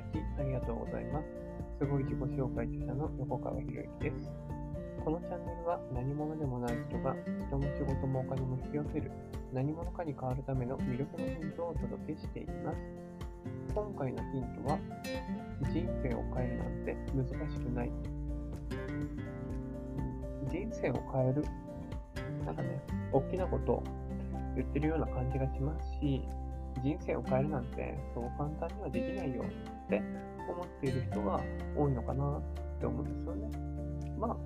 だきありがとうございます。すごい自己紹介著者の横川博之です。このチャンネルは何者でもない人が人も仕事もお金も引き寄せる何者かに変わるための魅力のヒントをお届けしています。今回のヒントは人生を変えるなんて難しくない。人生を変えるなんかね、大きなことを言ってるような感じがしますし、人生を変えるなんてそう簡単にはできないよって思っている人が多いのかなって思うんですよね。まあ、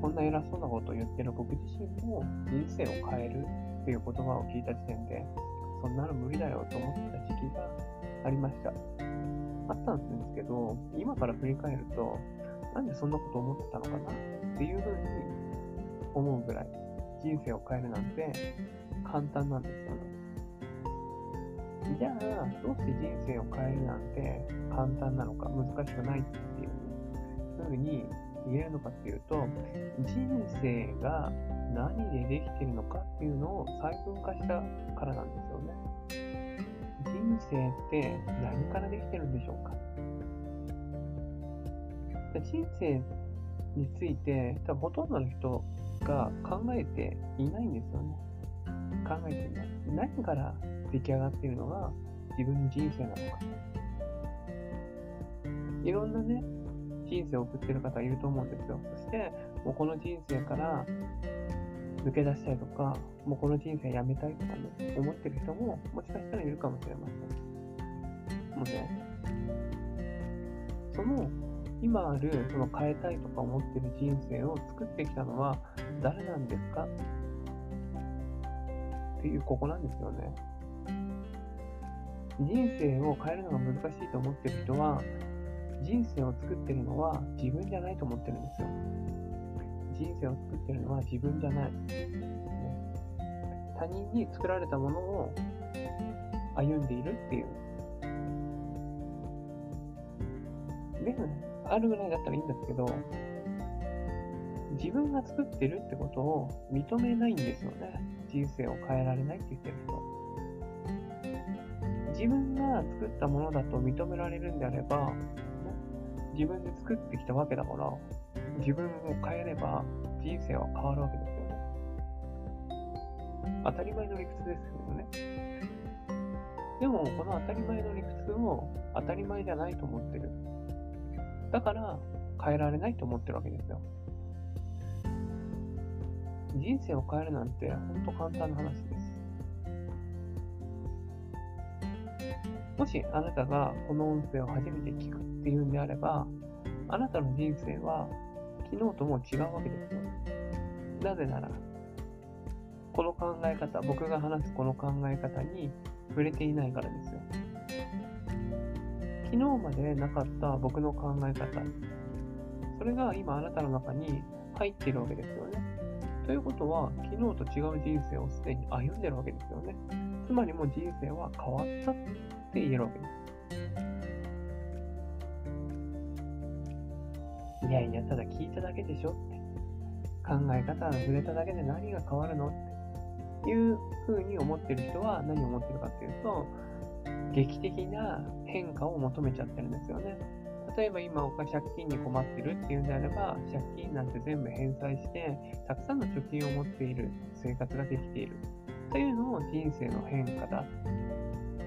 こんな偉そうなことを言ってる僕自身も人生を変えるっていう言葉を聞いた時点で、そんなの無理だよと思った時期がありました。あったんですけど、今から振り返ると、なんでそんなこと思ってたのかなっていうふうに思うぐらい、人生を変えるなんて簡単なんですよね。じゃあ、どうして人生を変えるなんて簡単なのか、難しくないっていうふうに言えるのかっていうと、人生が何でできてるのかっていうのを細分化したからなんですよね。人生って何からできてるんでしょうか人生について、多分ほとんどの人が考えていないんですよね。考えていない。何から出来上がっているのが自分の人生なのか。いろんなね、人生を送ってる方いると思うんですよ。そして、もうこの人生から抜け出したいとか、もうこの人生やめたいとかね、思ってる人ももしかしたらいるかもしれません。もうね、その今あるその変えたいとか思ってる人生を作ってきたのは誰なんですか？っていうここなんですよね。人生を変えるのが難しいと思ってる人は、人生を作ってるのは自分じゃないと思ってるんですよ。人生を作ってるのは自分じゃない。他人に作られたものを歩んでいるっていう。で、あるぐらいだったらいいんですけど、自分が作ってるってことを認めないんですよね。人生を変えられないって言ってる人。自分が作ったものだと認められるんであれば、自分で作ってきたわけだから、自分を変えれば人生は変わるわけですよね。当たり前の理屈ですけどね。でも、この当たり前の理屈を当たり前じゃないと思ってる。だから、変えられないと思ってるわけですよ。人生を変えるなんて、ほんと簡単な話です。もしあなたがこの音声を初めて聞くっていうんであれば、あなたの人生は昨日とも違うわけですよ。なぜなら、この考え方、僕が話すこの考え方に触れていないからですよ。昨日までなかった僕の考え方、それが今あなたの中に入っているわけですよね。ということは、昨日と違う人生をすでに歩んでるわけですよね。つまりもう人生は変わったって言えるわけです。いやいや、ただ聞いただけでしょって。考え方が触れただけで何が変わるのっていうふうに思ってる人は何を思ってるかっていうと、劇的な変化を求めちゃってるんですよね。例えば今僕が借金に困ってるっていうんであれば、借金なんて全部返済して、たくさんの貯金を持っている生活ができている。というのを人生の変化だ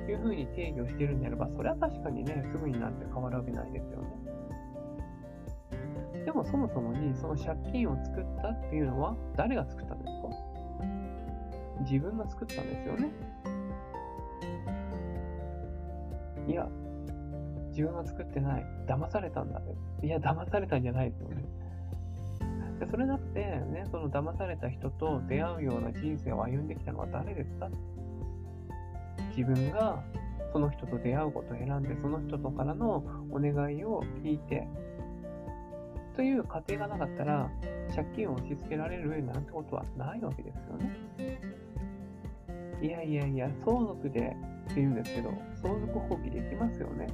いうふうに定義をしているんであれば、それは確かにね、すぐになんて変わるわけないですよね。でもそもそもにその借金を作ったっていうのは誰が作ったんですか？自分が作ったんですよね。いや、自分は作ってない。騙されたんだね。いや、騙されたんじゃないですよね。でそれだって、ね、その騙された人と出会うような人生を歩んできたのは誰ですか？自分がその人と出会うことを選んで、その人とからのお願いを聞いて、という過程がなかったら、借金を押し付けられるなんてことはないわけですよね。いやいやいや、相続でって言うんですけど、相続放棄できますよね。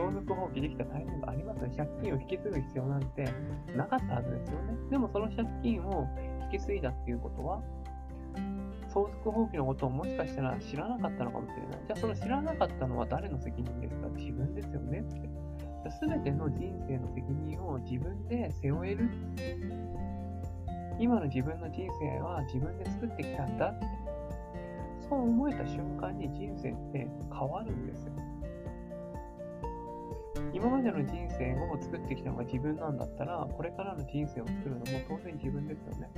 相続放棄できたタイミングありますね。借金を引き継ぐ必要なんてなかったはずですよね。でもその借金を引き継いだっていうことは、相続放棄のことをもしかしたら知らなかったのかもしれない。じゃあその知らなかったのは誰の責任ですか？自分ですよねって。すべての人生の責任を自分で背負える。今の自分の人生は自分で作ってきたんだって。そう思えた瞬間に人生って変わるんですよ。今までの人生を作ってきたのが自分なんだったら、これからの人生を作るのも当然自分ですよね。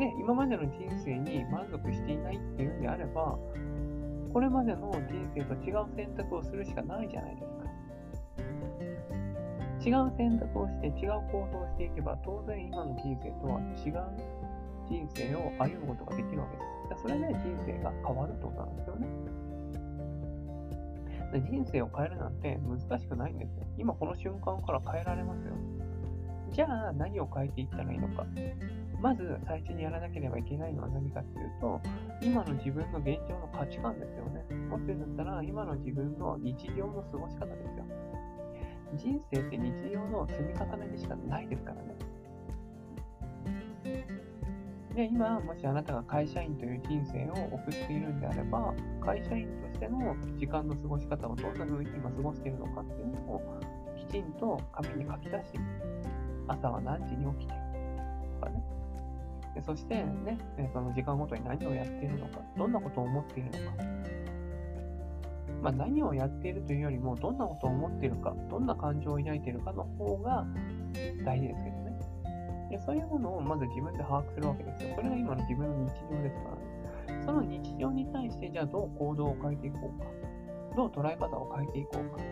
で、今までの人生に満足していないっていうんであれば、これまでの人生と違う選択をするしかないじゃないですか。違う選択をして、違う行動をしていけば、当然今の人生とは違う人生を歩むことができるわけです。それで人生が変わるってことなんですよね。人生を変えるなんて難しくないんですよ。今この瞬間から変えられますよ。じゃあ何を変えていったらいいのか。まず最初にやらなければいけないのは何かっていうと、今の自分の現状の価値観ですよね。もっと言うんだったら、今の自分の日常の過ごし方ですよ。人生って日常の積み重ねでしかないですからね。で、今、もしあなたが会社員という人生を送っているんであれば、会社員としての時間の過ごし方をどんな風に今過ごしているのかっていうのをきちんと紙に書き出し。朝は何時に起きてとかね。でそしてね、その時間ごとに何をやっているのか、どんなことを思っているのか。まあ、何をやっているというよりも、どんなことを思っているか、どんな感情を抱いているかの方が大事ですけど。でそういうものをまず自分で把握するわけですよ。これが今の自分の日常ですからね。その日常に対して、じゃあどう行動を変えていこうか。どう捉え方を変えていこうか。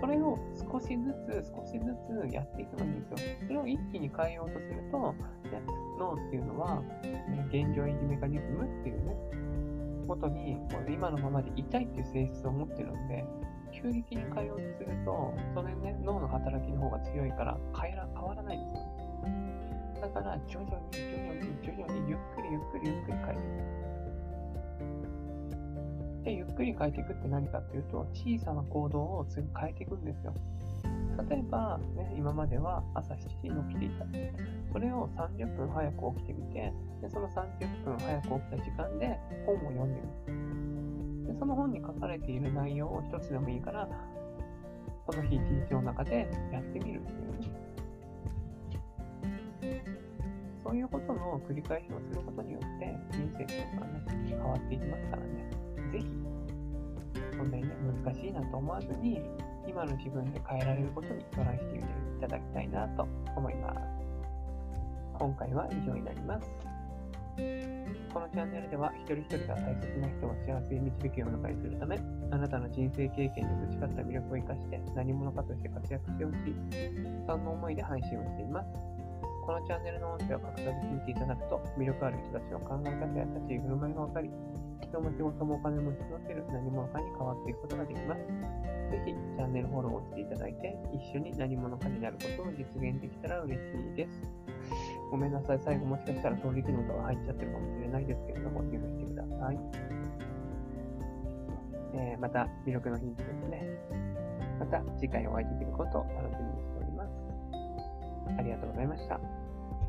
それを少しずつ少しずつやっていくのんですよ。それを一気に変えようとすると、ね、脳っていうのは、ね、現状維持メカニズムっていうね、ことに今のままでいたいっていう性質を持ってるんで、急激に変えようとすると、それね、脳の働きの方が強いから変えら変わらないんですよ。だから、徐々に、徐々に、徐々に、ゆっくり、ゆっくり、ゆっくり変えていく。で、ゆっくり変えていくって何かっていうと、小さな行動をすぐ変えていくんですよ。例えば、ね、今までは朝7時に起きていた。それを30分早く起きてみて、でその30分早く起きた時間で本を読んでみる。でその本に書かれている内容を一つでもいいから、その日一日の中でやってみるっていうね。そういうことの繰り返しをすることによって、人生というのはね、変わっていきますからね。ぜひ、そんなにね、難しいなと思わずに、今の自分で変えられることにトライしてみていただきたいなと思います。今回は以上になります。このチャンネルでは一人一人が大切な人を幸せに導くような会するため、あなたの人生経験に培った魅力を生かして何者かとして活躍してほしい、そんな思いで配信をしています。このチャンネルの音声を隠さず聞いていただくと、魅力ある人たちの考え方や立ち居振る舞いがわかり、人も仕事もお金も引き寄せる何者かに変わっていくことができます。ぜひ、チャンネルフォローをしていただいて、一緒に何者かになることを実現できたら嬉しいです。ごめんなさい。最後もしかしたら衝撃の音が入っちゃってるかもしれないですけれども、許してください。えー、また、魅力のヒントですね。また次回お会いできることを楽しみにしております。ありがとうございました。